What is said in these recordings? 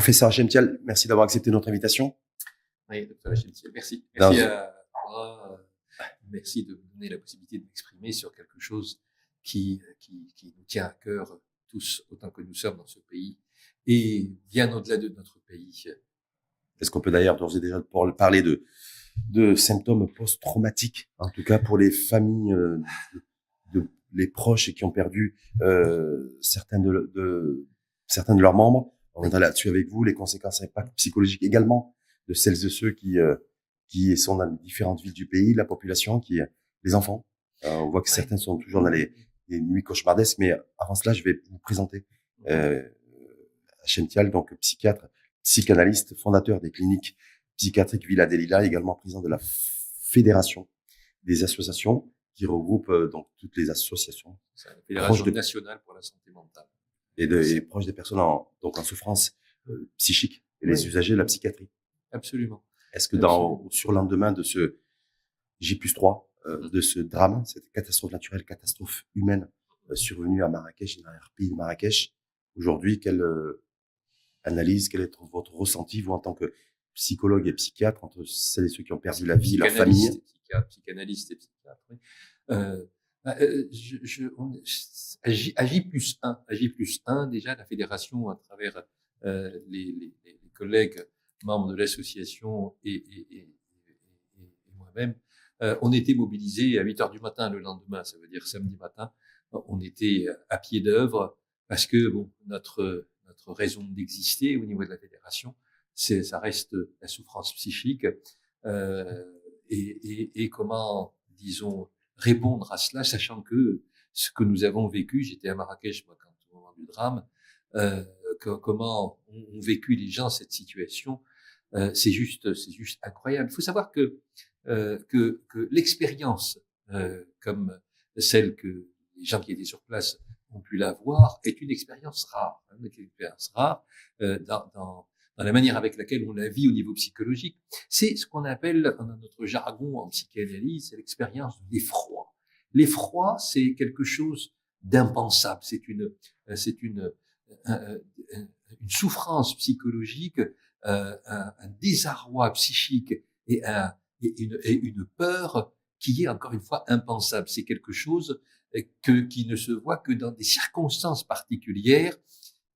Professeur Chemtial, merci d'avoir accepté notre invitation. Oui, docteur Chemtial, merci. Merci à toi. Merci de me donner la possibilité de m'exprimer sur quelque chose qui, qui, qui nous tient à cœur tous autant que nous sommes dans ce pays et bien au-delà de notre pays. Est-ce qu'on peut d'ailleurs d'ores et déjà parler de, de symptômes post-traumatiques, en tout cas pour les familles, euh, de, les proches qui ont perdu euh, certains de, de, certains de leurs membres? On reviendra là-dessus avec vous, les conséquences impact psychologiques également de celles et ceux qui euh, qui sont dans différentes villes du pays, la population, qui les enfants. Euh, on voit que certains sont toujours dans les, les, nuits cauchemardesques, mais avant cela, je vais vous présenter euh, Chential, donc psychiatre, psychanalyste, fondateur des cliniques psychiatriques Villa Delila, également président de la fédération des associations qui regroupe euh, donc toutes les associations. C'est la fédération nationale pour la santé mentale. Et, de, et proche des personnes en, donc en souffrance euh, psychique et les usagers de la psychiatrie. Absolument. Est-ce que dans, sur lendemain de ce J plus 3, euh, mm-hmm. de ce drame, cette catastrophe naturelle, catastrophe humaine euh, survenue à Marrakech, dans pays de Marrakech, aujourd'hui, quelle euh, analyse, quel est votre ressenti, vous, en tant que psychologue et psychiatre, entre celles et ceux qui ont perdu la vie, leur famille? Psychanalyste et psychiatre, oui. Euh, euh, je, je, on, J, plus 1, J plus 1, déjà, la fédération, à travers euh, les, les, les, collègues membres de l'association et, et, et, et moi-même, euh, on était mobilisés à 8 heures du matin le lendemain, ça veut dire samedi matin. On était à pied d'œuvre parce que bon, notre notre raison d'exister au niveau de la fédération, c'est ça reste la souffrance psychique euh, et, et, comment disons répondre à cela, sachant que ce que nous avons vécu, j'étais à Marrakech moi quand au moment du drame, euh, comment ont vécu les gens cette situation, euh, c'est juste c'est juste incroyable. Il faut savoir que euh, que, que l'expérience euh, comme celle que les gens qui étaient sur place ont pu l'avoir est une expérience rare, hein, une expérience rare euh, dans, dans, dans, la manière avec laquelle on la vit au niveau psychologique. C'est ce qu'on appelle dans notre jargon en psychanalyse, c'est l'expérience de l'effroi. L'effroi, c'est quelque chose d'impensable. C'est une, c'est une, une souffrance psychologique, euh, un, désarroi psychique et, un, et, une, et une peur qui est encore une fois impensable. C'est quelque chose que, qui ne se voit que dans des circonstances particulières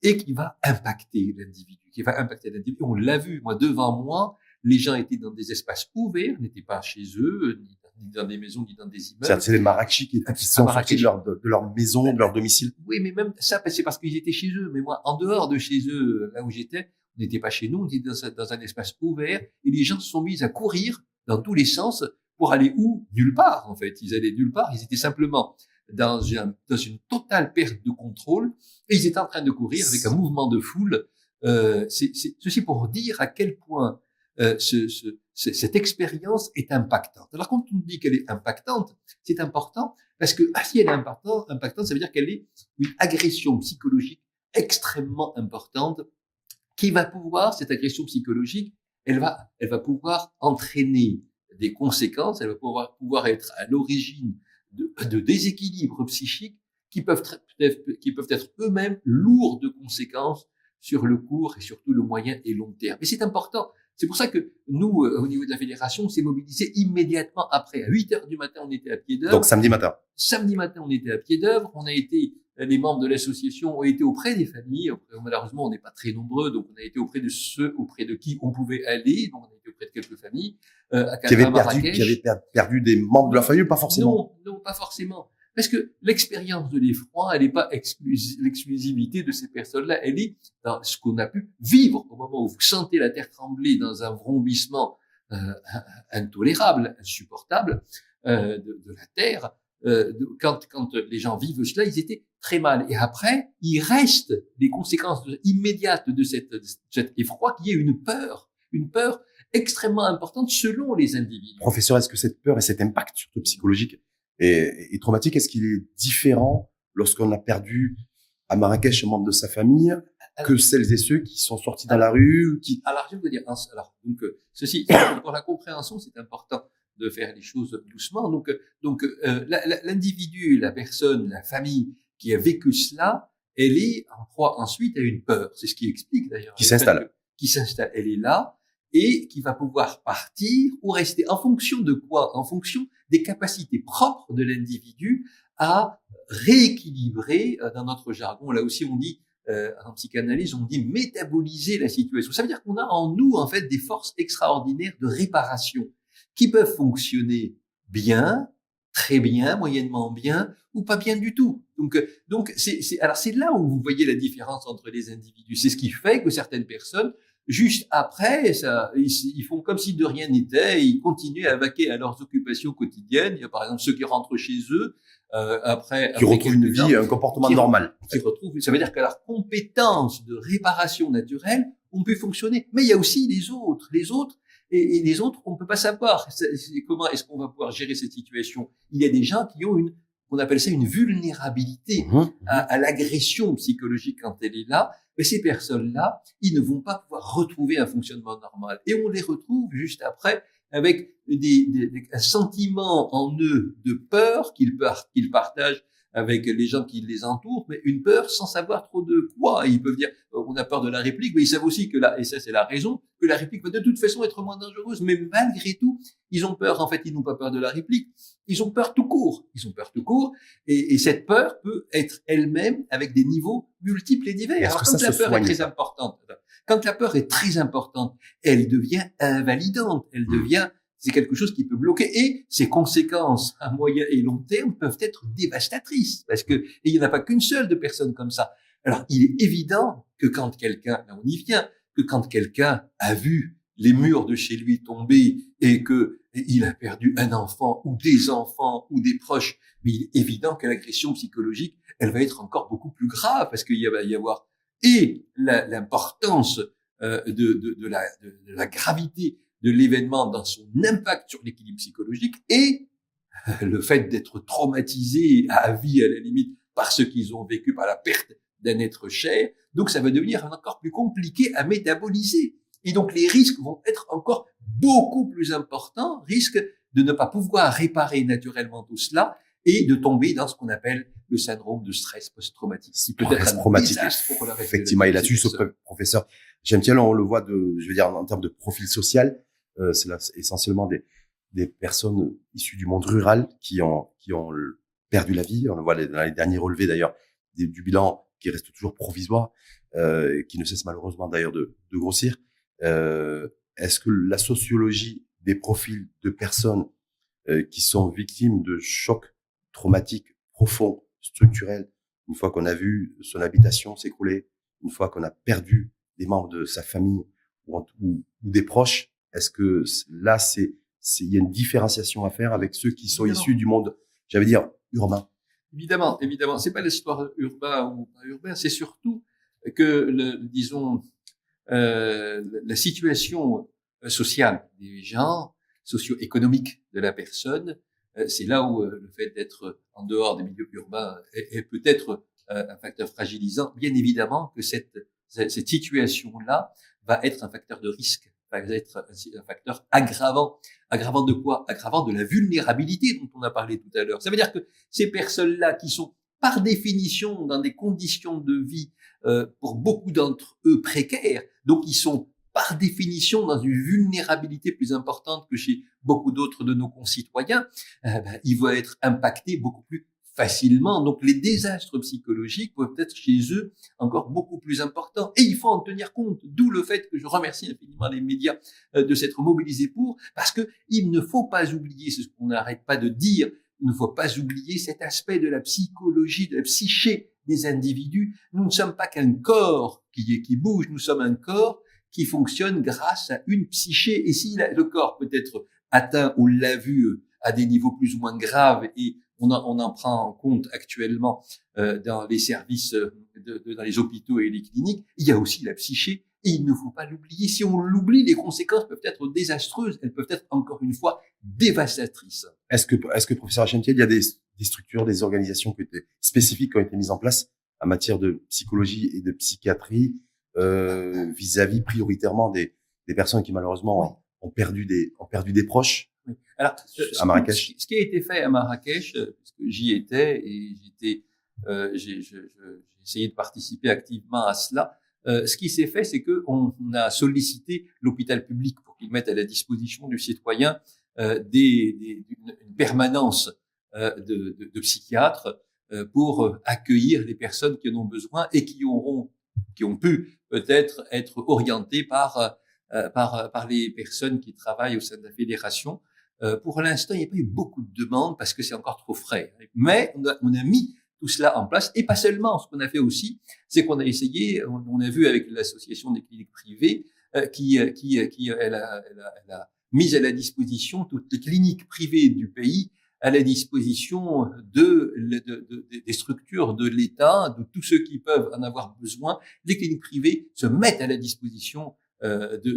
et qui va impacter l'individu, qui va impacter l'individu. On l'a vu, moi, devant moi, les gens étaient dans des espaces ouverts, n'étaient pas chez eux, ni dans des maisons, ni dans des immeubles. C'est les Marrakechis qui, qui sont sortis de leur, de, leur maison, de leur domicile. Oui, mais même ça, c'est parce qu'ils étaient chez eux. Mais moi, en dehors de chez eux, là où j'étais, on n'était pas chez nous, on était dans, dans, un espace ouvert, et les gens se sont mis à courir dans tous les sens pour aller où? Nulle part, en fait. Ils allaient nulle part. Ils étaient simplement dans une, dans une totale perte de contrôle et ils étaient en train de courir avec un mouvement de foule. Euh, c'est, ceci pour dire à quel point euh, ce, ce, cette expérience est impactante. Alors quand on dit qu'elle est impactante, c'est important parce que ah, si elle est impactante, impactante, ça veut dire qu'elle est une agression psychologique extrêmement importante qui va pouvoir, cette agression psychologique, elle va, elle va pouvoir entraîner des conséquences, elle va pouvoir, pouvoir être à l'origine de, de déséquilibres psychiques qui peuvent, être, qui peuvent être eux-mêmes lourds de conséquences sur le court et surtout le moyen et long terme. Et c'est important. C'est pour ça que nous, euh, au niveau de la fédération, on s'est mobilisé immédiatement après. À 8 heures du matin, on était à pied d'œuvre. Donc samedi matin. Samedi matin, on était à pied d'œuvre. On a été, les membres de l'association ont été auprès des familles. Malheureusement, on n'est pas très nombreux, donc on a été auprès de ceux auprès de qui on pouvait aller. Donc on a été auprès de quelques familles. Euh, à qui, avaient perdu, qui avaient perdu des membres de leur famille, pas forcément? Non, non, pas forcément. Parce que l'expérience de l'effroi, elle n'est pas l'exclusivité de ces personnes-là, elle est dans ce qu'on a pu vivre au moment où vous sentez la terre trembler dans un vrombissement euh, intolérable, insupportable euh, de, de, la terre. Euh, de, quand, quand les gens vivent cela, ils étaient très mal. Et après, il reste des conséquences immédiates de cette, de cet effroi qui est une peur, une peur extrêmement importante selon les individus. Professeur, est-ce que cette peur et cet impact surtout psychologique et, et traumatique, est-ce qu'il est différent lorsqu'on a perdu à Marrakech un membre de sa famille que celles et ceux qui sont sortis dans la rue qui alors je veux dire alors donc euh, ceci pour la compréhension c'est important de faire les choses doucement donc euh, donc euh, l'individu la personne la famille qui a vécu cela elle est en proie ensuite à une peur. C'est ce qui explique d'ailleurs. Qui s'installe. Qui s'installe. Elle est là et qui va pouvoir partir ou rester en fonction de quoi? En fonction des capacités propres de l'individu à rééquilibrer, euh, dans notre jargon, là aussi on dit, euh, en psychanalyse, on dit métaboliser la situation. Ça veut dire qu'on a en nous, en fait, des forces extraordinaires de réparation qui peuvent fonctionner bien, très bien, moyennement bien, ou pas bien du tout. Donc, euh, donc c'est, alors c'est là où vous voyez la différence entre les individus. C'est ce qui fait que certaines personnes, juste après, ça, ils, font comme si de rien n'était, ils continuent à vaquer à leurs occupations quotidiennes. Il y a par exemple ceux qui rentrent chez eux euh, après, qui retrouvent une vie, un comportement normal. Qui retrouvent, ça veut dire que leur compétence de réparation naturelle on peut fonctionner. Mais il y a aussi les autres, les autres et, les autres, on ne peut pas savoir comment est-ce qu'on va pouvoir gérer cette situation. Il y a des gens qui ont une, on appelle ça une vulnérabilité mmh, mmh. à, l'agression psychologique quand elle est là. Mais ces personnes-là, ils ne vont pas pouvoir retrouver un fonctionnement normal. Et on les retrouve juste après avec des, des, un sentiment en eux de peur qu'ils qu'ils partagent avec les gens qui les entourent, mais une peur sans savoir trop de quoi. ils peuvent dire, euh, on a peur de la réplique, mais ils savent aussi que là, et ça c'est la raison, que la réplique va de toute façon être moins dangereuse. Mais malgré tout, ils ont peur. En fait, ils n'ont pas peur de la réplique. Ils ont peur tout court. Ils ont peur tout court. Et, et cette peur peut être elle-même avec des niveaux multiples et divers. Alors, quand la peur est très importante, quand la peur est très importante, elle devient invalidante. Elle mmh. devient c'est quelque chose qui peut bloquer et ses conséquences à moyen et long terme peuvent être dévastatrices parce que il n'y en a pas qu'une seule de personnes comme ça. Alors il est évident que quand quelqu'un, là on y vient, que quand quelqu'un a vu les murs de chez lui tomber et que il a perdu un enfant ou des enfants ou des proches, mais il est évident que l'agression psychologique, elle va être encore beaucoup plus grave parce qu'il va y avoir et l'importance euh, de, la, gravité de l'événement dans son impact sur l'équilibre psychologique et euh, le fait d'être traumatisé à vie à la limite par ce qu'ils ont vécu, par la perte d'un être cher. Donc ça va devenir encore plus compliqué à métaboliser. Et donc les risques vont être encore beaucoup plus importants, risque de ne pas pouvoir réparer naturellement tout cela et de tomber dans ce qu'on appelle le syndrome de stress post-traumatique. C'est peut-être traumatique. Effectivement, et là-dessus, ce professeur, j'aime bien, on le voit de, je veux dire, en termes de profil social, euh, c'est essentiellement des, des personnes issues du monde rural qui ont, qui ont perdu la vie. On le voit dans les derniers relevés d'ailleurs du bilan qui reste toujours provisoire, euh, qui ne cesse malheureusement d'ailleurs de, de, grossir. Euh, Est-ce que la sociologie des profils de personnes euh, qui sont victimes de chocs traumatiques profonds, structurels, une fois qu'on a vu son habitation s'écrouler, une fois qu'on a perdu des membres de sa famille ou, ou des proches, est-ce que là, c'est, il y a une différenciation à faire avec ceux qui sont issus du monde, j'allais dire, urbain? Évidemment, évidemment. C'est pas l'histoire urbain ou pas urbain, c'est surtout que, le, disons, euh, la situation sociale des gens, socio-économique de la personne, euh, c'est là où euh, le fait d'être en dehors des milieux urbains est, peut-être euh, un facteur fragilisant. Bien évidemment que cette, cette situation-là va être un facteur de risque va être un facteur aggravant. Aggravant de quoi? Aggravant de la vulnérabilité dont on a parlé tout à l'heure. Ça veut dire que ces personnes-là qui sont par définition dans des conditions de vie euh, pour beaucoup d'entre eux précaires, donc ils sont par définition dans une vulnérabilité plus importante que chez beaucoup d'autres de nos concitoyens, euh, ben, ils vont être impactés beaucoup plus facilement. Donc les désastres psychologiques peuvent être chez eux encore beaucoup plus importants. Et il faut en tenir compte, d'où le fait que je remercie infiniment les médias euh, de s'être mobilisés pour, parce que il ne faut pas oublier, c'est ce qu'on n'arrête pas de dire, il ne faut pas oublier cet aspect de la psychologie, de la psyché des individus. Nous ne sommes pas qu'un corps qui, bouge, nous sommes un corps qui fonctionne grâce à une psyché. Et si le corps peut être atteint, on l'a vu, euh, à des niveaux plus ou moins graves et on, on en prend en compte actuellement euh, dans les services, euh, de, de, dans les hôpitaux et les cliniques. Il y a aussi la psyché et il ne faut pas l'oublier. Si on l'oublie, les conséquences peuvent être désastreuses. Elles peuvent être encore une fois dévastatrices. Est-ce que, est-ce que professeur Hachemtiel, il y a des, des, structures, des organisations qui étaient spécifiques qui ont été mises en place en matière de psychologie et de psychiatrie euh, vis-à-vis prioritairement des, des personnes qui malheureusement ont, ont perdu des ont perdu des proches? Alors, à Marrakech. Ce qui a été fait à Marrakech, euh, parce que j'y étais et j'étais euh, j'ai essayé de participer activement à cela. Euh, ce qui s'est fait, c'est que on, a sollicité l'hôpital public pour qu'il mette à la disposition du citoyen euh, des, des, une, permanence de, de, de, psychiatres pour accueillir les personnes qui en ont besoin et qui auront, qui ont pu peut-être être orientées par par par les personnes qui travaillent au sein de la fédération. Pour l'instant, il n'y a pas eu beaucoup de demandes parce que c'est encore trop frais. Mais on a, on a mis tout cela en place. Et pas seulement, ce qu'on a fait aussi, c'est qu'on a essayé, on, a vu avec l'association des cliniques privées, euh, qui, euh, qui, euh, qui elle a, elle a, elle a mis à la disposition toutes les cliniques privées du pays à la disposition de, de, de, des structures de l'État, de tous ceux qui peuvent en avoir besoin. Les cliniques privées se mettent à la disposition euh, de,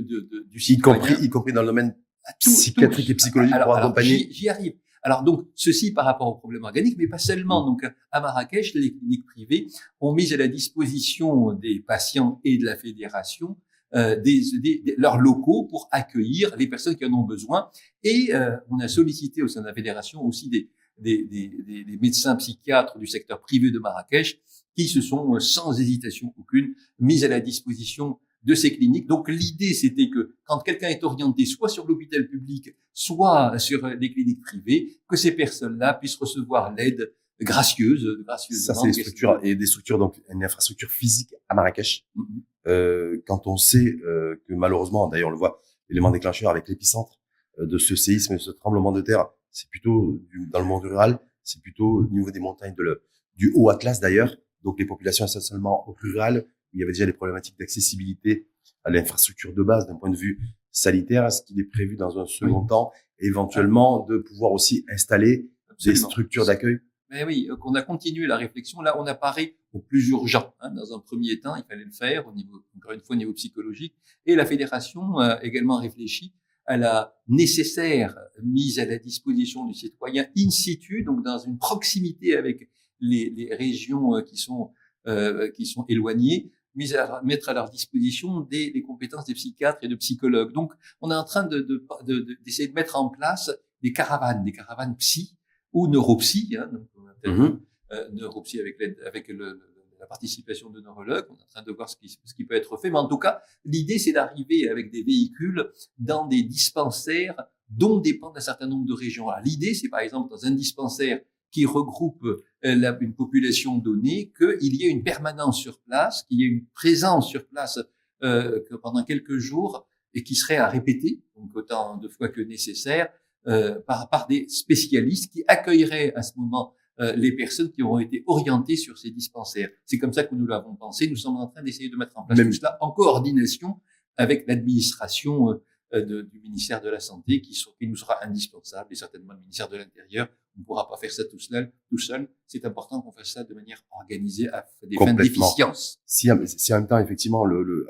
du citoyen. Y compris, y compris dans le domaine psychiatrique et psychologique pour accompagner. J'y arrive. Alors donc ceci par rapport aux problèmes organiques, mais pas seulement. Donc à Marrakech, les cliniques privées ont mis à la disposition des patients et de la fédération euh, des, des, leurs locaux pour accueillir les personnes qui en ont besoin. Et euh, on a sollicité au sein de la fédération aussi des, des, des, médecins psychiatres du secteur privé de Marrakech qui se sont sans hésitation aucune mis à la disposition de ces cliniques. Donc l'idée, c'était que quand quelqu'un est orienté soit sur l'hôpital public, soit sur des cliniques privées, que ces personnes-là puissent recevoir l'aide gracieuse, gracieusement. Ça, c'est des structures et des structures donc une infrastructure physique à Marrakech. Mm-hmm. euh, quand on sait euh, que malheureusement, d'ailleurs, on le voit, l'élément déclencheur avec l'épicentre euh, de ce séisme et ce tremblement de terre, c'est plutôt du, dans le monde rural, c'est plutôt au niveau des montagnes de le, du Haut Atlas d'ailleurs. Donc les populations essentiellement rurales il y avait déjà des problématiques d'accessibilité à l'infrastructure de base d'un point de vue sanitaire. Est-ce qu'il est prévu dans un second temps, éventuellement, de pouvoir aussi installer des structures d'accueil mais oui, on a continué la réflexion. Là, on apparaît au plus urgent. Hein. Dans un premier temps, il fallait le faire au niveau, encore une fois, au niveau psychologique. Et la fédération a également réfléchi à la nécessaire mise à la disposition du citoyen in situ, donc dans une proximité avec les, les régions euh, qui sont euh, qui sont éloignées, à, mettre à leur disposition des, des, compétences des psychiatres et de psychologues. Donc, on est en train de, de, de, d'essayer de, mettre en place des caravanes, des caravanes psy ou neuropsy, hein, donc mm-hmm. euh, neuropsy avec, avec le, la participation de neurologues. On est en train de voir ce qui, ce qui peut être fait. Mais en tout cas, l'idée, c'est d'arriver avec des véhicules dans des dispensaires dont dépendent un certain nombre de régions. L'idée, c'est par exemple dans un dispensaire qui regroupe euh, une population donnée, qu'il y ait une permanence sur place, qu'il y ait une présence sur place euh, que pendant quelques jours et qui serait à répéter, donc autant de fois que nécessaire, euh, par, par des spécialistes qui accueilleraient à ce moment euh, les personnes qui auront été orientées sur ces dispensaires. C'est comme ça que nous l'avons pensé. Nous sommes en train d'essayer de mettre en place tout cela en coordination avec l'administration euh, de, du ministère de la Santé qui, sont, qui nous sera indispensable et certainement le ministère de l'Intérieur. On ne pourra pas faire ça tout seul. Tout seul. C'est important qu'on fasse ça de manière organisée à des fins d'efficience. Si, si, en même temps, effectivement, le, le,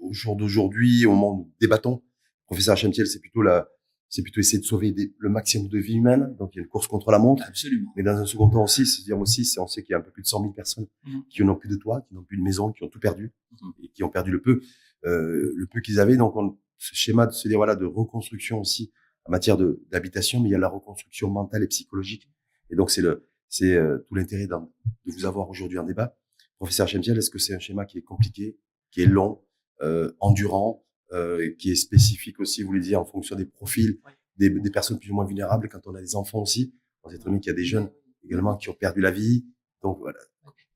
au jour d'aujourd'hui, au moment où nous débattons, professeur Chemtiel, c'est plutôt la, c'est plutôt essayer de sauver des, le maximum de vies humaines. Donc il y a une course contre la montre. Absolument. Mais dans un second temps aussi, c'est dire aussi, on sait qu'il y a un peu plus de 100 000 personnes mmh. qui n'ont plus de toit, qui n'ont plus de maison, qui ont tout perdu mmh. et qui ont perdu le peu, euh, le peu qu'ils avaient. Donc on, ce schéma de se dire voilà de reconstruction aussi en matière de d'habitation, mais il y a la reconstruction mentale et psychologique. Et donc c'est le c'est euh, tout l'intérêt de vous avoir aujourd'hui en débat. Professeur Chemtiel, est-ce que c'est un schéma qui est compliqué, qui est long, euh, endurant, euh, qui est spécifique aussi, vous voulez dire, en fonction des profils des, des, personnes plus ou moins vulnérables, quand on a des enfants aussi? On sait très bien qu'il y a des jeunes également qui ont perdu la vie. Donc voilà.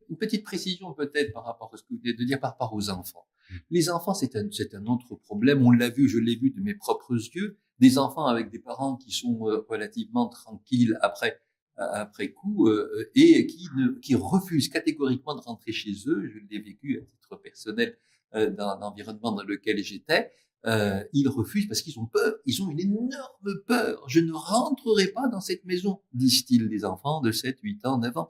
Une petite précision peut-être par rapport à ce que vous venez de dire par rapport aux enfants. Les enfants, c'est un, c'est un autre problème. On l'a vu, je l'ai vu de mes propres yeux. Des enfants avec des parents qui sont euh, relativement tranquilles après après coup euh, et qui ne, qui refusent catégoriquement de rentrer chez eux. Je l'ai vécu à titre personnel euh, dans l'environnement dans lequel j'étais. Euh, ils refusent parce qu'ils ont peur, ils ont une énorme peur. Je ne rentrerai pas dans cette maison, disent-ils, des enfants de 7, 8 ans, 9 ans.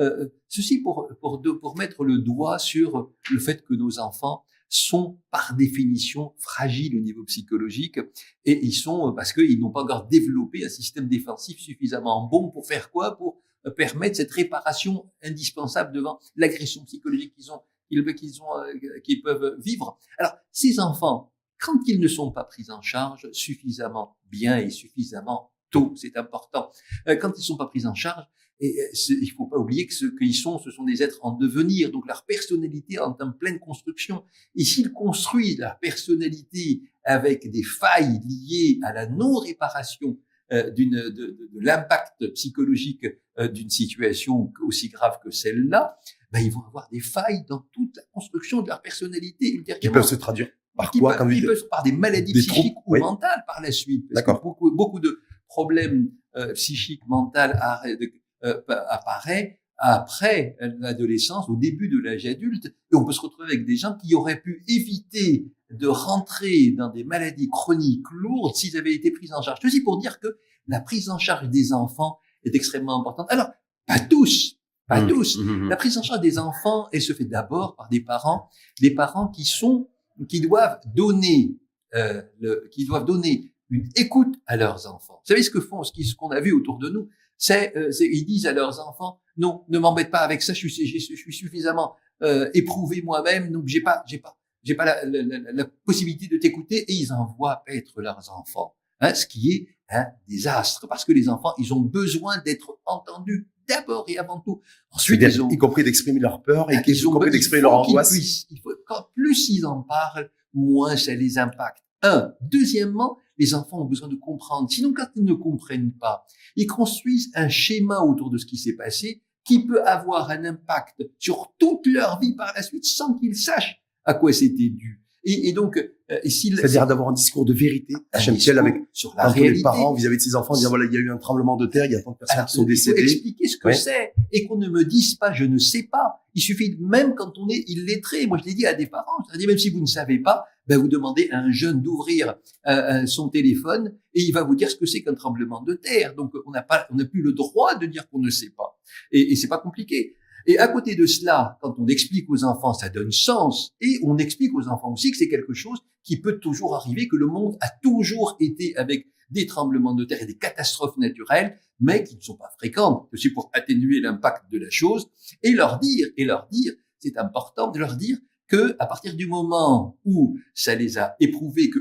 Euh, ceci pour, pour, pour mettre le doigt sur le fait que nos enfants sont par définition fragiles au niveau psychologique et ils sont parce qu'ils n'ont pas encore développé un système défensif suffisamment bon pour faire quoi? Pour permettre cette réparation indispensable devant l'agression psychologique qu'ils ont qu'ils ont euh, qu'ils peuvent vivre. Alors ces enfants, quand ils ne sont pas pris en charge suffisamment bien et suffisamment tôt, c'est important. Euh, quand ils ne sont pas pris en charge, et il faut pas oublier que ce qu'ils sont, ce sont des êtres en devenir, donc leur personnalité est en pleine construction. Et s'ils construisent leur personnalité avec des failles liées à la non-réparation euh, d'une de, de, de l'impact psychologique euh, d'une situation aussi grave que celle-là, ben, ils vont avoir des failles dans toute la construction de leur personnalité Qui peuvent se traduire par quoi peuvent par des maladies psychiques ou mentales par la suite. D'accord. Beaucoup, beaucoup de problèmes euh, psychiques, mentales euh, apparaissent après l'adolescence, au début de l'âge adulte, et on peut se retrouver avec des gens qui auraient pu éviter de rentrer dans des maladies chroniques lourdes s'ils avaient été pris en charge. Ceci pour dire que la prise en charge des enfants est extrêmement importante. Alors, pas tous, pas mmh, tous. Mmh, mmh. La prise en charge des enfants, elle se fait d'abord par des parents, des parents qui sont, qui doivent donner, euh, le, qui doivent donner une écoute à leurs enfants. Vous savez ce que font, ce qu'on a vu autour de nous, c'est, euh, ils disent à leurs enfants, non, ne m'embête pas avec ça, je suis, je suis suffisamment euh, éprouvé moi-même, donc j'ai pas, j'ai pas, j'ai pas la, la, la, possibilité de t'écouter, et ils envoient paître leurs enfants, hein, ce qui est un désastre, parce que les enfants, ils ont besoin d'être entendus d'abord et avant tout. Ensuite, ils ont, y compris d'exprimer leur peur et ah, y compris d'exprimer leur angoisse. il faut, quand plus ils en parlent, moins ça les impacte. Un. Deuxièmement, les enfants ont besoin de comprendre. Sinon, quand ils ne comprennent pas, ils construisent un schéma autour de ce qui s'est passé qui peut avoir un impact sur toute leur vie par la suite sans qu'ils sachent à quoi c'était dû. Et, et donc, euh, c'est-à-dire d'avoir un discours de vérité, HMTL avec sur la réalité. les parents vis-à-vis de ses enfants, dire voilà, il y a eu un tremblement de terre, il y a tant de personnes qui sont décédées. Expliquer ce que c'est et qu'on ne me dise pas, je ne sais pas. Il suffit même quand on est illettré. Moi, je l'ai dit à des parents, je même si vous ne savez pas, ben vous demandez à un jeune d'ouvrir euh, euh, son téléphone et il va vous dire ce que c'est qu'un tremblement de terre. Donc, on n'a pas, on n'a plus le droit de dire qu'on ne sait pas. Et, et c'est pas compliqué. Et à côté de cela, quand on explique aux enfants, ça donne sens. Et on explique aux enfants aussi que c'est quelque chose qui peut toujours arriver, que le monde a toujours été avec des tremblements de terre et des catastrophes naturelles, mais qui ne sont pas fréquentes, aussi pour atténuer l'impact de la chose, et leur dire, et leur dire, c'est important de leur dire que à partir du moment où ça les a éprouvés, que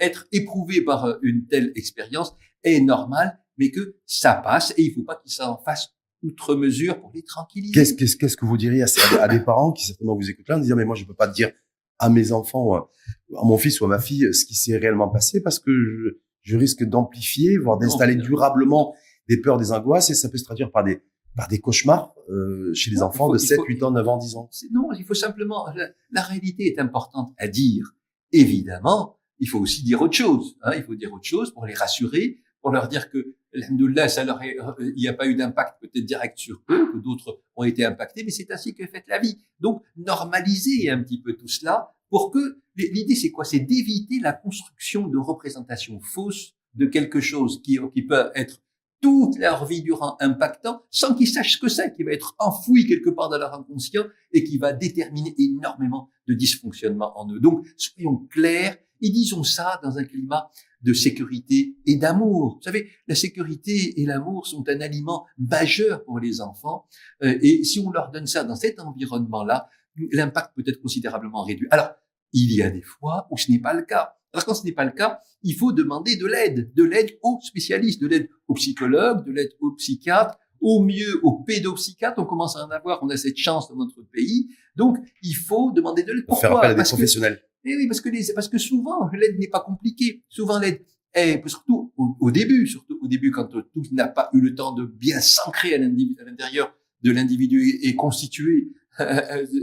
être éprouvé par une telle expérience est normal, mais que ça passe et il faut pas qu'ils s'en fassent outre mesure pour les tranquilliser. Qu'est-ce, qu'est-ce, qu'est-ce que vous diriez à, à, des parents qui certainement vous écoutent là en disant mais moi je peux pas dire à mes enfants, à mon fils ou à ma fille ce qui s'est réellement passé parce que je, je risque d'amplifier, voire d'installer durablement des peurs, des angoisses et ça peut se traduire par des par des cauchemars euh, chez les enfants de 7, 8 ans, 9 ans, 10 ans. Non, il faut simplement la, la, réalité est importante à dire. Évidemment, il faut aussi dire autre chose. Hein, il faut dire autre chose pour les rassurer, pour leur dire que Il n'y a pas eu d'impact peut-être direct sur eux, que d'autres ont été impactés, mais c'est ainsi que fait la vie. Donc, normaliser un petit peu tout cela pour que, l'idée c'est quoi? C'est d'éviter la construction de représentations fausses de quelque chose qui, qui peut être toute leur vie durant impactant sans qu'ils sachent ce que c'est, qui va être enfoui quelque part dans leur inconscient et qui va déterminer énormément de dysfonctionnement en eux. Donc, soyons clairs et disons ça dans un climat de sécurité et d'amour. Vous savez, la sécurité et l'amour sont un aliment majeur pour les enfants. Euh, et si on leur donne ça dans cet environnement-là, l'impact peut être considérablement réduit. Alors, il y a des fois où ce n'est pas le cas. Alors quand ce n'est pas le cas, il faut demander de l'aide, de l'aide aux spécialistes, de l'aide aux psychologues, de l'aide aux psychiatres, au mieux aux pédopsychiatres. On commence à en avoir, on a cette chance dans notre pays. Donc, il faut demander de l'aide. Pourquoi Faire appel à des professionnels. Eh oui, parce que, les, parce que souvent, l'aide n'est pas compliquée. Souvent, l'aide est, surtout au, début, surtout au début, quand tout n'a pas eu le temps de bien s'ancrer à l'intérieur de l'individu et, constituer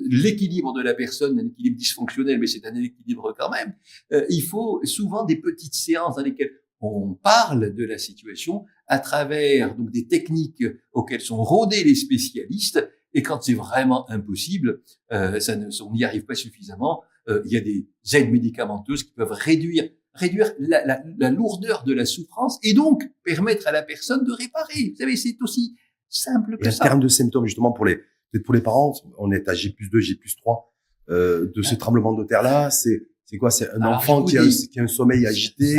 l'équilibre de la personne, un équilibre dysfonctionnel, mais c'est un équilibre quand même. Euh, il faut souvent des petites séances dans lesquelles on parle de la situation à travers donc des techniques auxquelles sont rodés les spécialistes. Et quand c'est vraiment impossible, euh, ça ne, on n'y arrive pas suffisamment. Euh, il y a des aides médicamenteuses qui peuvent réduire réduire la, la, la, lourdeur de la souffrance et donc permettre à la personne de réparer. Vous savez, c'est aussi simple que et ça. En termes de symptômes, justement, pour les pour les parents, on est à J plus 2, J plus 3 euh, de ce tremblement de terre-là. C'est c'est quoi? C'est un enfant qui a, qui a, un sommeil agité,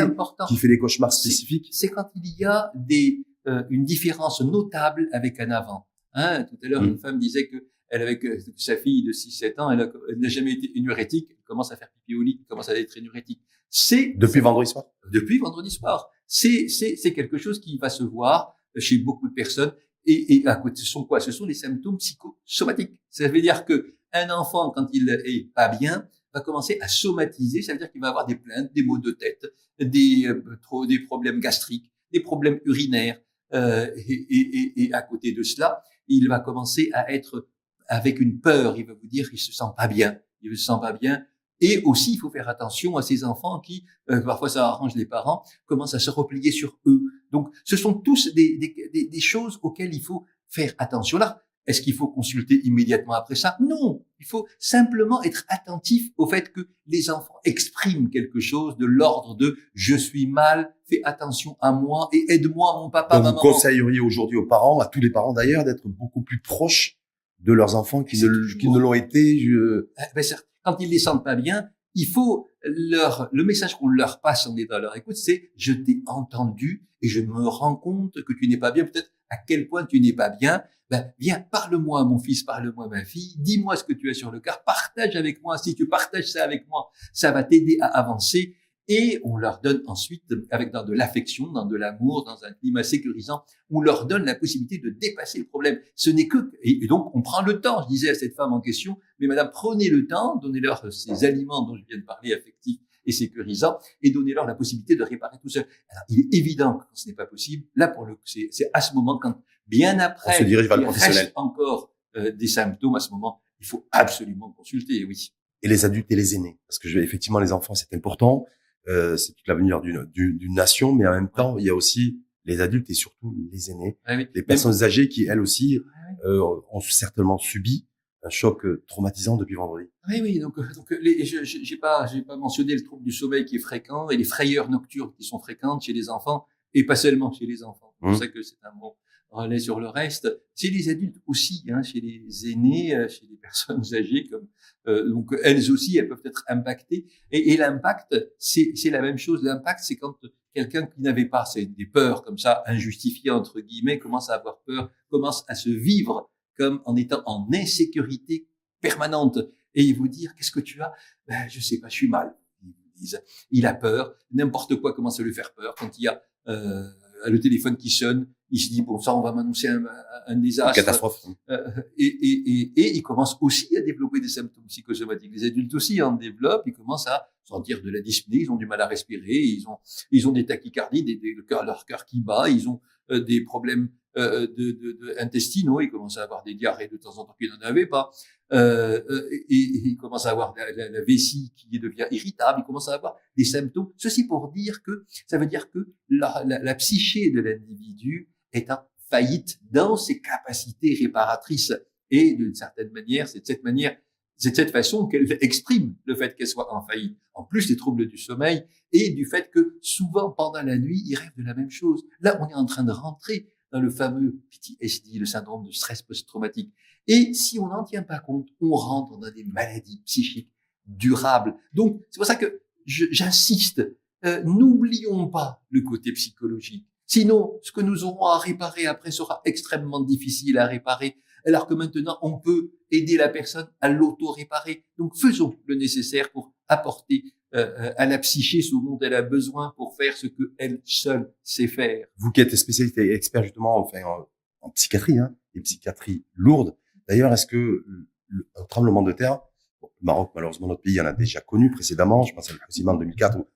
qui fait des cauchemars spécifiques? C'est quand il y a des euh, une différence notable avec un avant. Hein, tout à l'heure, mmh. une femme disait que elle avec sa fille de 6-7 ans, elle, n'a jamais été énurétique, elle commence à faire pipi au lit, elle commence à être énurétique. C'est depuis vendredi soir. Depuis vendredi soir. C'est c'est c'est quelque chose qui va se voir chez beaucoup de personnes Et, et à côté, ce sont quoi? Ce sont les symptômes psychosomatiques. Ça veut dire que un enfant, quand il est pas bien, va commencer à somatiser. Ça veut dire qu'il va avoir des plaintes, des maux de tête, des, euh, trop, des problèmes gastriques, des problèmes urinaires. Euh, et, et, et, à côté de cela, il va commencer à être avec une peur. Il va vous dire qu'il se sent pas bien. Il se sent pas bien. Et aussi, il faut faire attention à ces enfants qui, euh, parfois ça arrange les parents, commencent à se replier sur eux. Donc, ce sont tous des, des, des choses auxquelles il faut faire attention. Là, est-ce qu'il faut consulter immédiatement après ça? Non, il faut simplement être attentif au fait que les enfants expriment quelque chose de l'ordre de je suis mal, fais attention à moi et aide-moi mon papa, Donc, maman. Vous conseilleriez aujourd'hui aux parents, à tous les parents d'ailleurs, d'être beaucoup plus proches de leurs enfants qui ne, ne l'ont été. Je... Eh ben, certes, quand ils les sentent pas bien, il faut leur le message qu'on leur passe en étant à leur écoute, c'est je t'ai entendu et je me rends compte que tu n'es pas bien. Peut-être à quel point tu n'es pas bien ben, viens, parle-moi, mon fils, parle-moi, ma fille, dis-moi ce que tu as sur le cœur, partage avec moi. Si tu partages ça avec moi, ça va t'aider à avancer. Et on leur donne ensuite, avec dans de l'affection, dans de l'amour, dans un climat sécurisant, on leur donne la possibilité de dépasser le problème. Ce n'est que, et donc on prend le temps. Je disais à cette femme en question, mais madame, prenez le temps, donnez-leur ces aliments dont je viens de parler, affectifs et sécurisants, et donnez-leur la possibilité de réparer tout seul. Alors, il est évident que ce n'est pas possible. Là, pour le coup, c'est à ce moment quand Bien après, on se dirige vers le reste encore euh, des symptômes à ce moment. Il faut absolument consulter, oui. Et les adultes et les aînés, parce que je, effectivement, les enfants, c'est important. Euh, c'est toute l'avenir d'une, d'une nation, mais en même temps, il y a aussi les adultes et surtout les aînés, ah oui. les personnes âgées qui, elles aussi, euh, ont certainement subi un choc euh, traumatisant depuis vendredi. Oui, oui. Donc, euh, donc les, je j'ai pas, j'ai pas mentionné le trouble du sommeil qui est fréquent et les frayeurs nocturnes qui sont fréquentes chez les enfants et pas seulement chez les enfants. C'est pour mmh. ça que c'est un bon relais sur le reste. Chez les adultes aussi, hein, chez les aînés, euh, chez les personnes âgées, comme euh, donc elles aussi, elles peuvent être impactées. Et, et l'impact, c'est la même chose. L'impact, c'est quand quelqu'un qui n'avait pas des peurs comme ça injustifiées entre guillemets commence à avoir peur, commence à se vivre comme en étant en insécurité permanente et ils vous dire qu'est-ce que tu as? Ben, Je sais pas, je suis mal. Ils disent. Il a peur. N'importe quoi commence à lui faire peur quand il y a euh, le téléphone qui sonne, il se dit bon ça on va m'annoncer un, un, désastre, une catastrophe, euh, et, et, et, et, il commence aussi à développer des symptômes psychosomatiques. Les adultes aussi en développent, ils commencent à sentir de la dyspnée, ils ont du mal à respirer, ils ont ils ont des tachycardies, des, des, leur cœur qui bat, ils ont des problèmes euh, de, de, de, intestinaux, ils commencent à avoir des diarrhées de temps en temps qu'ils n'en avaient pas, euh, euh et, ils commencent à avoir la, la, vessie qui devient irritable, ils commencent à avoir des symptômes. Ceci pour dire que ça veut dire que la, la, la psyché de l'individu est en faillite dans ses capacités réparatrices. Et d'une certaine manière, c'est de cette manière, c'est de cette façon qu'elle exprime le fait qu'elle soit en faillite. En plus des troubles du sommeil et du fait que souvent pendant la nuit, il rêve de la même chose. Là, on est en train de rentrer dans le fameux PTSD, le syndrome de stress post-traumatique. Et si on n'en tient pas compte, on rentre dans des maladies psychiques durables. Donc, c'est pour ça que j'insiste, euh, n'oublions pas le côté psychologique. Sinon, ce que nous aurons à réparer après sera extrêmement difficile à réparer, alors que maintenant, on peut aider la personne à l'auto-réparer. Donc, faisons le nécessaire pour apporter euh, euh, à la psyché ce dont elle a besoin pour faire ce qu'elle seule sait faire. Vous qui êtes spécialiste et expert justement enfin, en, en psychiatrie, hein, et psychiatrie lourde, d'ailleurs, est-ce que le, un tremblement de terre, le Maroc, malheureusement, notre pays en a déjà connu précédemment, je pense à le en 2004 ou,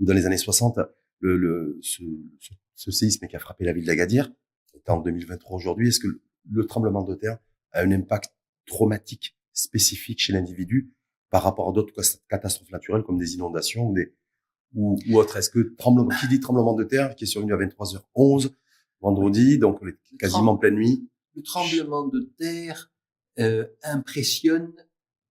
dans les années 60, le, le, ce, ce séisme qui a frappé la ville d'Agadir, en 2023 aujourd'hui, est-ce que le tremblement de terre a un impact traumatique spécifique chez l'individu par rapport à d'autres catastrophes naturelles comme des inondations ou des ou, ou autres Est-ce que tremblement, qui dit tremblement de terre qui est survenu à 23h11 vendredi, donc quasiment pleine nuit Le tremblement de terre euh, impressionne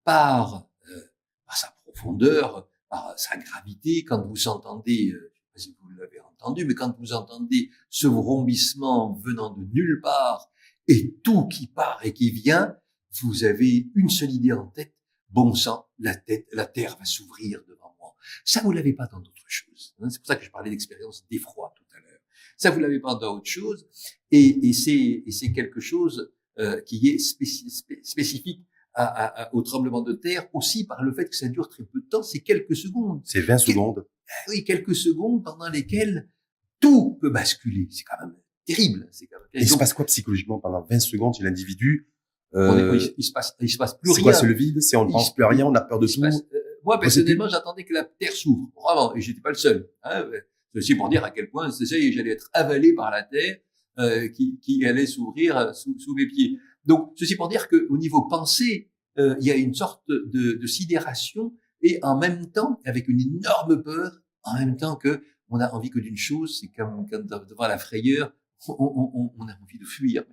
par, euh, par sa profondeur, par sa gravité. Quand vous entendez, euh, je sais pas si vous l'avez entendu, mais quand vous entendez ce vrombissement venant de nulle part et tout qui part et qui vient, vous avez une seule idée en tête. Bon sang, la tête, la terre va s'ouvrir devant moi. Ça, vous l'avez pas dans d'autres choses. Hein. C'est pour ça que je parlais d'expérience d'effroi tout à l'heure. Ça, vous l'avez pas dans autre chose. Et, et c'est, quelque chose euh, qui est spécifique à, à, au tremblement de terre aussi par le fait que ça dure très peu de temps, c'est quelques secondes. C'est 20 secondes. Ah oui, quelques secondes pendant lesquelles tout peut basculer. C'est quand même terrible. C'est il se passe quoi psychologiquement pendant 20 secondes chez l'individu euh, il, se passe, il se passe plus rien. C'est quoi, le vide C'est on ne pense plus à rien, on a peur de tout. Euh, moi, personnellement, j'attendais que la terre s'ouvre, vraiment, et j'étais pas le seul. Hein. Ceci pour dire à quel point, c'est ça, j'allais être avalé par la terre euh, qui, qui allait s'ouvrir sous, sous mes pieds. Donc, ceci pour dire que au niveau pensée, euh, il y a une sorte de, de sidération et en même temps, avec une énorme peur, en même temps que on a envie que d'une chose, c'est comme quand devant la frayeur, on, on, on, a envie de fuir.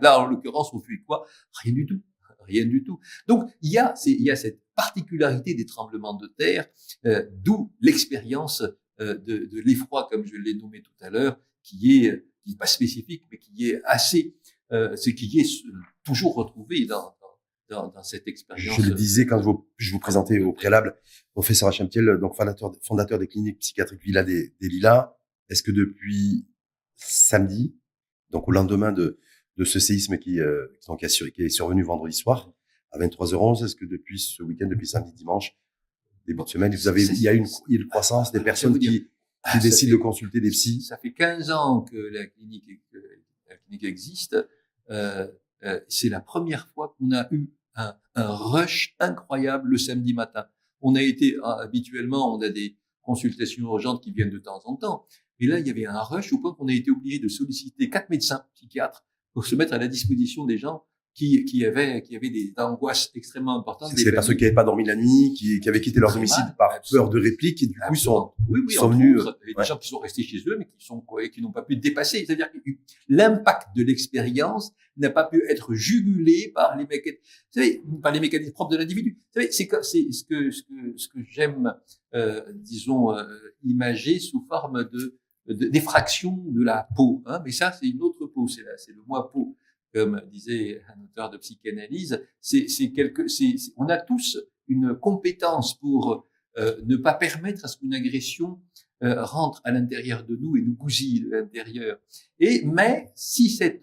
Là, en l'occurrence, on fuit quoi? Rien du tout. Rien du tout. Donc, il y a, il y a cette particularité des tremblements de terre, euh, d'où l'expérience euh, de, de l'effroi, comme je l'ai nommé tout à l'heure, qui est, qui pas spécifique, mais qui est assez, euh, ce qui est toujours retrouvé dans, dans, dans, cette expérience. Je le disais quand je vous, je vous présentais au préalable, professeur Hachemtiel, donc fondateur, fondateur des cliniques psychiatriques Villa des, des Lilas. Est-ce que depuis samedi, donc au lendemain de, de ce séisme qui, euh, qui, qui est survenu vendredi soir à 23h11, est-ce que depuis ce week-end, depuis samedi, dimanche, début de semaine, vous avez, il y a une, il y a une croissance des personnes qui, qui ah, décident de consulter des psys? Ça fait 15 ans que la clinique, que la clinique existe. Euh, euh, c'est la première fois qu'on a eu un, un, rush incroyable le samedi matin. On a été habituellement, on a des consultations urgentes qui viennent de temps en temps, et là, il y avait un rush au point qu'on a été obligé de solliciter quatre médecins psychiatres pour se mettre à la disposition des gens qui, qui avaient, qui avaient des angoisses extrêmement importantes. C'est pas ceux qui n'avaient pas dormi la nuit, qui, qui avaient quitté leur domicile par peur de réplique et du coup sont, oui, oui, sont venus. Autres, des gens qui sont restés chez eux mais qui sont qui n'ont pas pu dépasser. C'est-à-dire que l'impact de l'expérience n'a pas pu être jugulé par les mécanismes, vous savez, par les mécanismes propres de l'individu. Vous savez, c'est ce que ce que ce que j'aime, euh, disons, euh, imager sous forme de d'effraction de la peau. Hein, mais ça, c'est une autre peau, c'est le moi peau, comme disait un auteur de psychanalyse. C'est quelque, c'est on a tous une compétence pour euh, ne pas permettre à ce qu'une agression euh, rentre à l'intérieur de nous et nous gousille de l'intérieur. Et mais si cette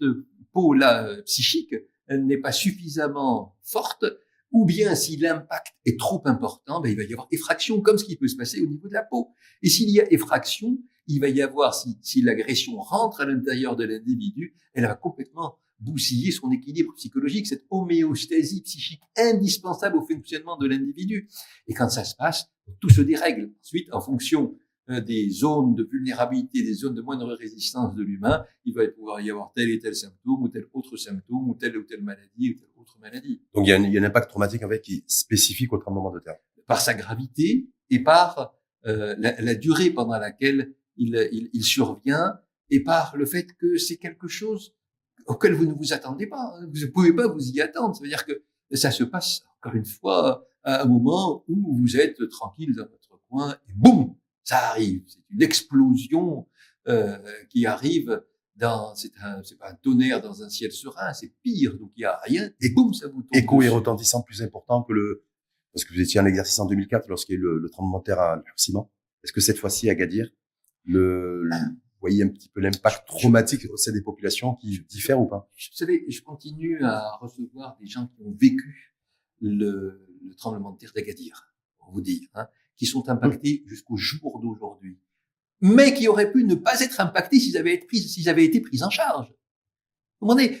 peau-là euh, psychique n'est pas suffisamment forte, ou bien si l'impact est trop important, ben, il va y avoir effraction, comme ce qui peut se passer au niveau de la peau. Et s'il y a effraction, il va y avoir, si, si l'agression rentre à l'intérieur de l'individu, elle va complètement bousiller son équilibre psychologique, cette homéostasie psychique indispensable au fonctionnement de l'individu. Et quand ça se passe, tout se dérègle. Ensuite, en fonction euh, des zones de vulnérabilité, des zones de moindre résistance de l'humain, il va pouvoir y avoir tel et tel symptôme, ou tel autre symptôme, ou telle ou telle maladie, ou telle autre maladie. Donc il y a un, il y a un impact traumatique avec qui est spécifique au tremblement de terre. Par sa gravité et par euh, la, la, durée pendant laquelle il, il, il, survient et par le fait que c'est quelque chose auquel vous ne vous attendez pas. Hein. Vous ne pouvez pas vous y attendre. Ça veut dire que ça se passe, encore une fois, à un moment où vous êtes tranquille dans votre coin et boum, ça arrive. C'est une explosion euh, qui arrive dans, c'est un, c'est pas un tonnerre dans un ciel serein, c'est pire. Donc il y a rien et boum, ça vous tombe. Écho et retentissant plus important que le, parce que vous étiez en exercice en 2004 lorsqu'il y a eu le, le tremblement de terre à Ciment. Est-ce que cette fois-ci à Le, vous voyez un petit peu l'impact traumatique au sein des populations qui diffèrent ou pas? Vous savez, je continue à recevoir des gens qui ont vécu le, le tremblement de terre d'Agadir, pour vous dire, hein, qui sont impactés jusqu'au jour d'aujourd'hui, mais qui auraient pu ne pas être impactés s'ils avaient été pris, s'ils avaient été pris en charge.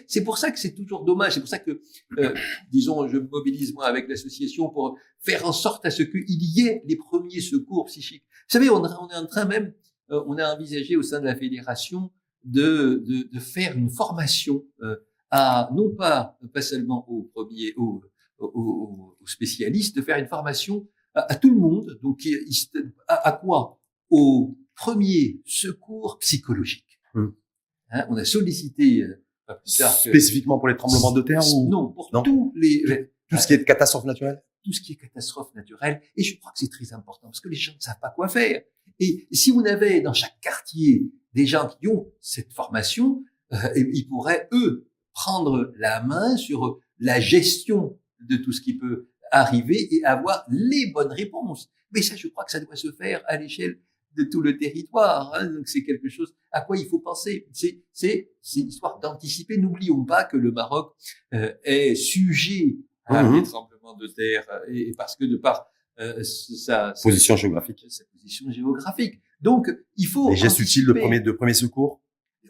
C'est pour ça que c'est toujours dommage. C'est pour ça que, euh, disons, je mobilise moi avec l'association pour faire en sorte à ce qu'il y ait les premiers secours psychiques. Vous savez, on, on est en train même euh, on a envisagé au sein de la fédération de, de, de faire une formation euh, à non pas pas seulement aux premiers aux, aux, aux spécialistes, de faire une formation à, tout le monde. Donc à, à quoi? Au premier secours psychologique. Hum. Hein, on a sollicité euh, spécifiquement pour les tremblements de terre ou non pour tous les, les tout ce qui est catastrophe naturelle? Tout ce qui est catastrophe naturelle. Et je crois que c'est très important parce que les gens ne savent pas quoi faire. Et si vous avez dans chaque quartier des gens qui ont cette formation, euh, ils pourraient, eux, prendre la main sur la gestion de tout ce qui peut arriver et avoir les bonnes réponses. Mais ça, je crois que ça doit se faire à l'échelle de tout le territoire. Hein. Donc c'est quelque chose à quoi il faut penser. C'est c'est c'est histoire d'anticiper. N'oublions pas que le Maroc euh, est sujet à mmh des tremblements de terre et, parce que de par euh, sa, position géographique. Sa position géographique. Donc, il faut. Les gestes utiles de premier, de premier secours?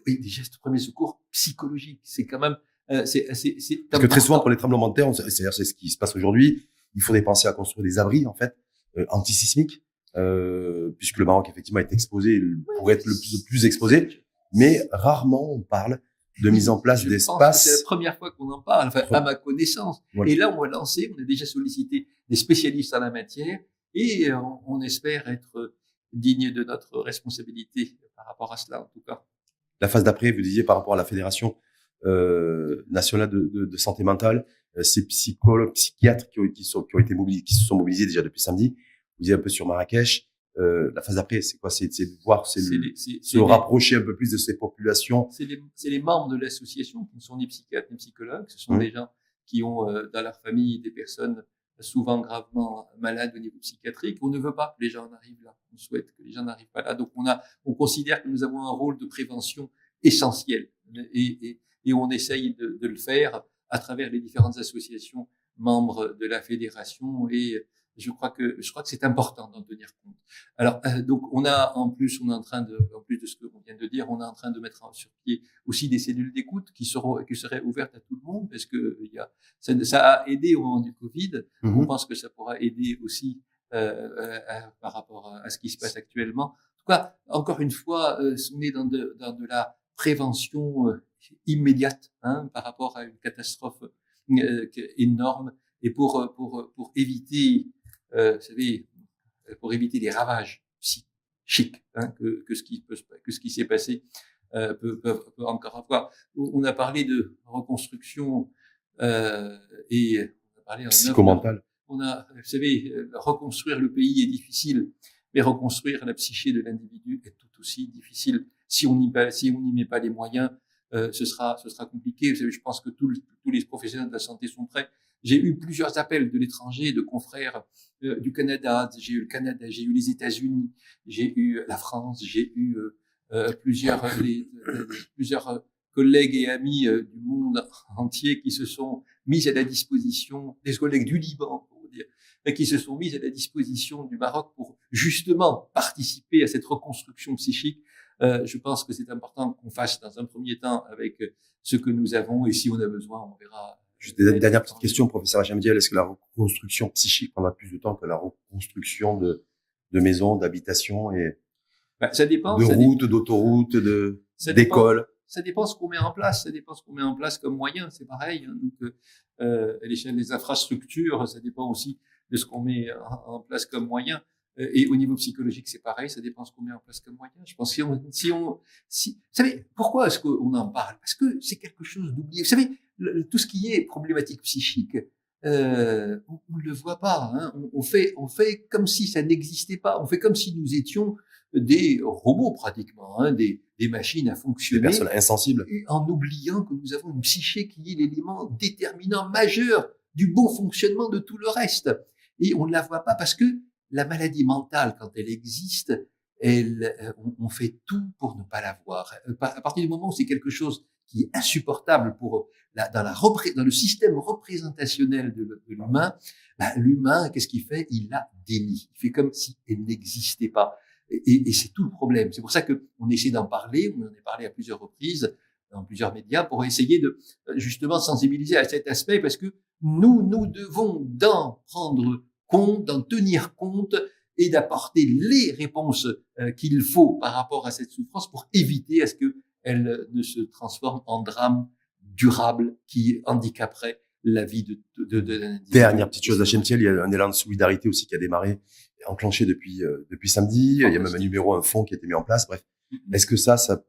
et des gestes de premier secours psychologiques. C'est quand même, euh, c'est, c'est, c'est Parce que très souvent, pour les tremblements de terre, c'est-à-dire c'est ce qui se passe aujourd'hui, il faudrait penser à construire des abris, en fait, euh, antisismiques, euh, puisque le Maroc, effectivement, est exposé, pourrait être le plus, le plus exposé, mais rarement on parle de mise en place que C'est la première fois qu'on en parle, enfin, à ma connaissance. Voilà. Et là, on va lancer, on a déjà sollicité des spécialistes en la matière et euh, on, on espère être digne de notre responsabilité par rapport à cela, en tout cas. La phase d'après, vous disiez par rapport à la Fédération euh, nationale de, de, de santé mentale, euh, ces psychologues, psychiatres qui ont, qui, sont, qui ont été mobilisés, qui se sont mobilisés déjà depuis samedi. Vous disiez un peu sur Marrakech. Euh, la phase d'après, c'est quoi? C'est de voir, c'est se rapprocher un peu plus de ces populations. c'est les, les membres de l'association qui ne sont ni psychiatres ni psychologues, ce sont Mhm. des gens qui ont euh, dans leur famille des personnes souvent gravement malades au niveau psychiatrique. On ne veut pas que les gens en arrivent là. On souhaite que les gens n'arrivent pas là. Donc on a, on considère que nous avons un rôle de prévention essentiel et, et, et on essaye de, de le faire à travers les différentes associations membres de la fédération et je crois que je crois que c'est important d'en tenir compte. Alors euh, donc on a en plus on est en train de en plus de ce que on vient de dire on est en train de mettre en- sur pied aussi des cellules d'écoute qui seront qui seraient ouvertes à tout le monde parce que il y a ça, ça a aidé au moment du Covid. On Mhm. pense que ça pourra aider aussi euh, euh, à- par rapport à, à ce qui se passe actuellement. En tout cas, encore une fois, euh, on est dans de, dans de la prévention euh, immédiate hein, par rapport à une catastrophe euh, énorme et pour pour pour éviter, euh, vous savez, pour éviter les ravages psychiques hein, que que ce qui peut que ce qui s'est passé euh, peut, peut, peut encore avoir. On a parlé de reconstruction euh, et on a parlé en psychomentales. on a, vous savez, euh, reconstruire le pays est difficile, mais reconstruire la psyché de l'individu est tout aussi difficile. Si on n'y si on n'y met pas les moyens, euh, ce sera, ce sera compliqué. Vous savez, je pense que tous les professionnels de la santé sont prêts. J'ai eu plusieurs appels de l'étranger, de confrères euh, du Canada. J'ai eu le Canada, j'ai eu les États-Unis, j'ai eu la France, j'ai eu euh, euh, plusieurs, euh, euh, plusieurs euh, collègues et amis euh, du monde entier qui se sont mis à la disposition des collègues du Liban, pour dire, qui se sont mis à la disposition du Maroc pour justement participer à cette reconstruction psychique. Euh, je pense que c'est important qu'on fasse dans un premier temps avec euh, ce que nous avons et si on a besoin, on verra. Juste des dernière petite question, professeur Hacham Est-ce que la reconstruction psychique prendra plus de temps que la reconstruction de, de maisons, d'habitations et Bah, ça dépend. de routes, d'autoroutes, de d'écoles? Ça dépend ce qu'on met en place, ça dépend ce qu'on met en place comme moyen, c'est pareil. hein. Donc, euh, euh, à l'échelle des infrastructures, ça dépend aussi de ce qu'on met en, place comme moyen. Euh, Et au niveau psychologique, c'est pareil, ça dépend de ce qu'on met en place comme moyen. Je pense que si on, si on, si, vous savez, pourquoi est-ce qu'on en parle? Parce que c'est quelque chose d'oublié. Vous savez, le- tout ce qui est problématique psychique, euh, on, ne le voit pas. Hein. On, on fait, on fait comme si ça n'existait pas. On fait comme si nous étions des robots pratiquement, hein, des, des machines à des fonctionner personnes insensibles. et en oubliant que nous avons une psyché qui est l'élément déterminant majeur du bon fonctionnement de tout le reste. Et on ne la voit pas parce que la maladie mentale, quand elle existe, elle, euh, on, on fait tout pour ne pas la voir. Euh, À partir du moment où c'est quelque chose qui est insupportable pour la, dans, la dans le système représentationnel de, l'humain, bah, l'humain, qu'est-ce qu'il fait? Il la dénie. Il fait comme si elle n'existait pas. Et, et c'est tout le problème. C'est pour ça que on essaie d'en parler. On en a parlé à plusieurs reprises dans plusieurs médias pour essayer de euh, justement sensibiliser à cet aspect parce que nous, nous devons d'en prendre compte, d'en tenir compte et d'apporter les réponses euh, qu'il faut par rapport à cette souffrance pour éviter à ce que elle ne se transforme en drame durable qui handicaperait la vie de, de, de, de. Dernière petite chose, Thiel, il y a un élan de solidarité aussi qui a démarré, enclenché depuis euh, depuis samedi. Il y a même un numéro, un fonds qui a été mis en place. Bref, Mhm. est-ce que ça, ça,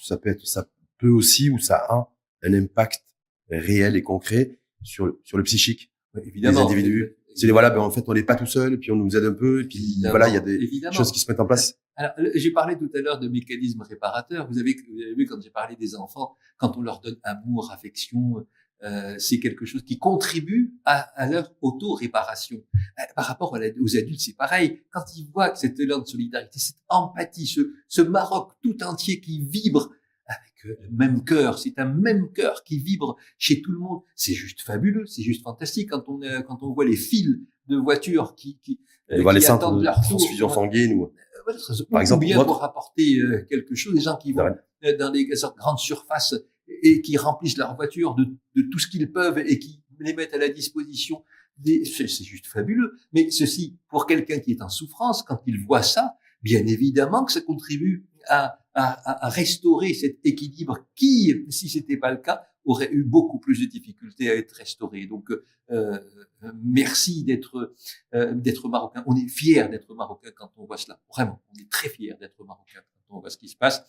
ça peut être, ça peut aussi ou ça a un impact réel et concret sur le, sur le psychique Ouais, des évidemment. individus? C'est voilà, ben en fait, on n'est pas tout seul, et puis on nous aide un peu, et puis Évidemment, voilà, il y a des évidemment. choses qui se mettent en place. Alors, j'ai parlé tout à l'heure de mécanismes réparateurs. Vous avez, vous avez vu quand j'ai parlé des enfants, quand on leur donne amour, affection, euh, c'est quelque chose qui contribue à, à leur auto-réparation. Euh, Par rapport la- aux adultes, c'est pareil. Quand ils voient que cet élan de solidarité, cette empathie, ce, ce Maroc tout entier qui vibre même cœur, c'est un même cœur qui vibre chez tout le monde. C'est juste fabuleux, c'est juste fantastique quand on euh, quand on voit les fils de voitures qui qui, euh, les qui attendent de leur transfusion sanguine ou Par exemple, bien pour apporter quelque chose, des gens qui vont dans les grandes surfaces et qui remplissent leur voiture de, de tout ce qu'ils peuvent et qui les mettent à la disposition c'est juste fabuleux. Mais ceci, pour quelqu'un qui est en souffrance, quand il voit ça, bien évidemment que ça contribue à, à, à restaurer cet équilibre qui, si c'était pas le cas, aurait eu beaucoup plus de difficultés à être restauré. Donc, euh, merci d'être euh, d'être marocain. On est fier d'être marocain quand on voit cela. Vraiment, on est très fier d'être marocain quand on voit ce qui se passe,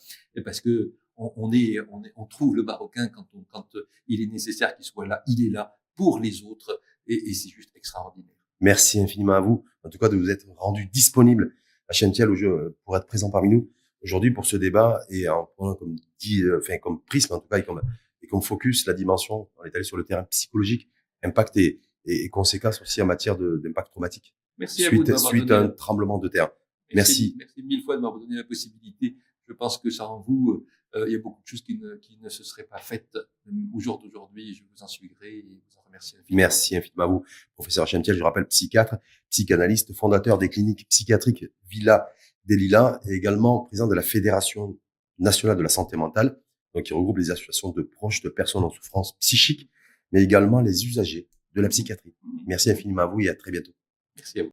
parce que on, est, on, est, on trouve le marocain quand, on, quand il est nécessaire qu'il soit là. Il est là pour les autres et, c'est juste extraordinaire. Merci infiniment à vous, en tout cas, de vous être rendu disponible à Chantiel pour être présent parmi nous aujourd'hui pour ce débat et en prenant comme dit, euh, enfin comme prisme en tout cas et comme, et comme focus la dimension, on est allé sur le terrain psychologique, impact et, et, conséquences aussi en matière d'impact traumatique. Merci suite, à vous suite à un tremblement de terre. Merci. Merci, mille fois de m'avoir donné la possibilité. Je pense que en vous, euh, il y a beaucoup de choses qui ne, qui ne se seraient pas faites euh, au jour d'aujourd'hui. Je vous en suis gré et vous en remercie infiniment. Merci infiniment à vous, professeur Chentiel. Je rappelle psychiatre, psychanalyste, fondateur des cliniques psychiatriques Villa des Lilas et également président de la Fédération nationale de la santé mentale, donc qui regroupe les associations de proches de personnes en souffrance psychique, mais également les usagers de la psychiatrie. Merci infiniment à vous et à très bientôt. Merci à vous.